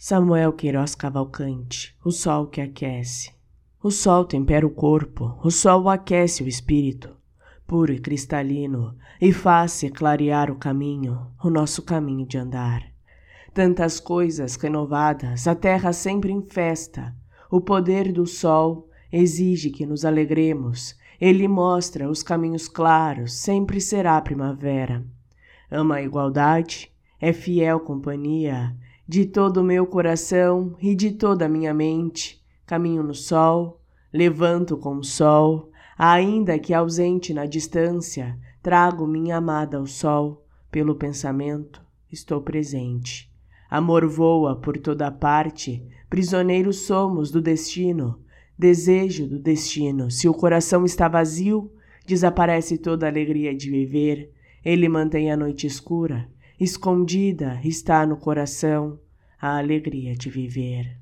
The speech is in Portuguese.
Samuel Queiroz Cavalcante, o sol que aquece. O sol tempera o corpo, o sol aquece o espírito, puro e cristalino, e faz-se clarear o caminho, o nosso caminho de andar. Tantas coisas renovadas, a terra sempre em festa. O poder do sol exige que nos alegremos. Ele mostra os caminhos claros, sempre será primavera. Ama a igualdade, é fiel companhia, de todo o meu coração e de toda a minha mente. Caminho no sol, levanto com o sol, ainda que ausente na distância, trago minha amada ao sol, pelo pensamento estou presente. Amor voa por toda parte, prisioneiros somos do destino, desejo do destino. Se o coração está vazio, desaparece toda a alegria de viver. Ele mantém a noite escura, Escondida está no coração a alegria de viver.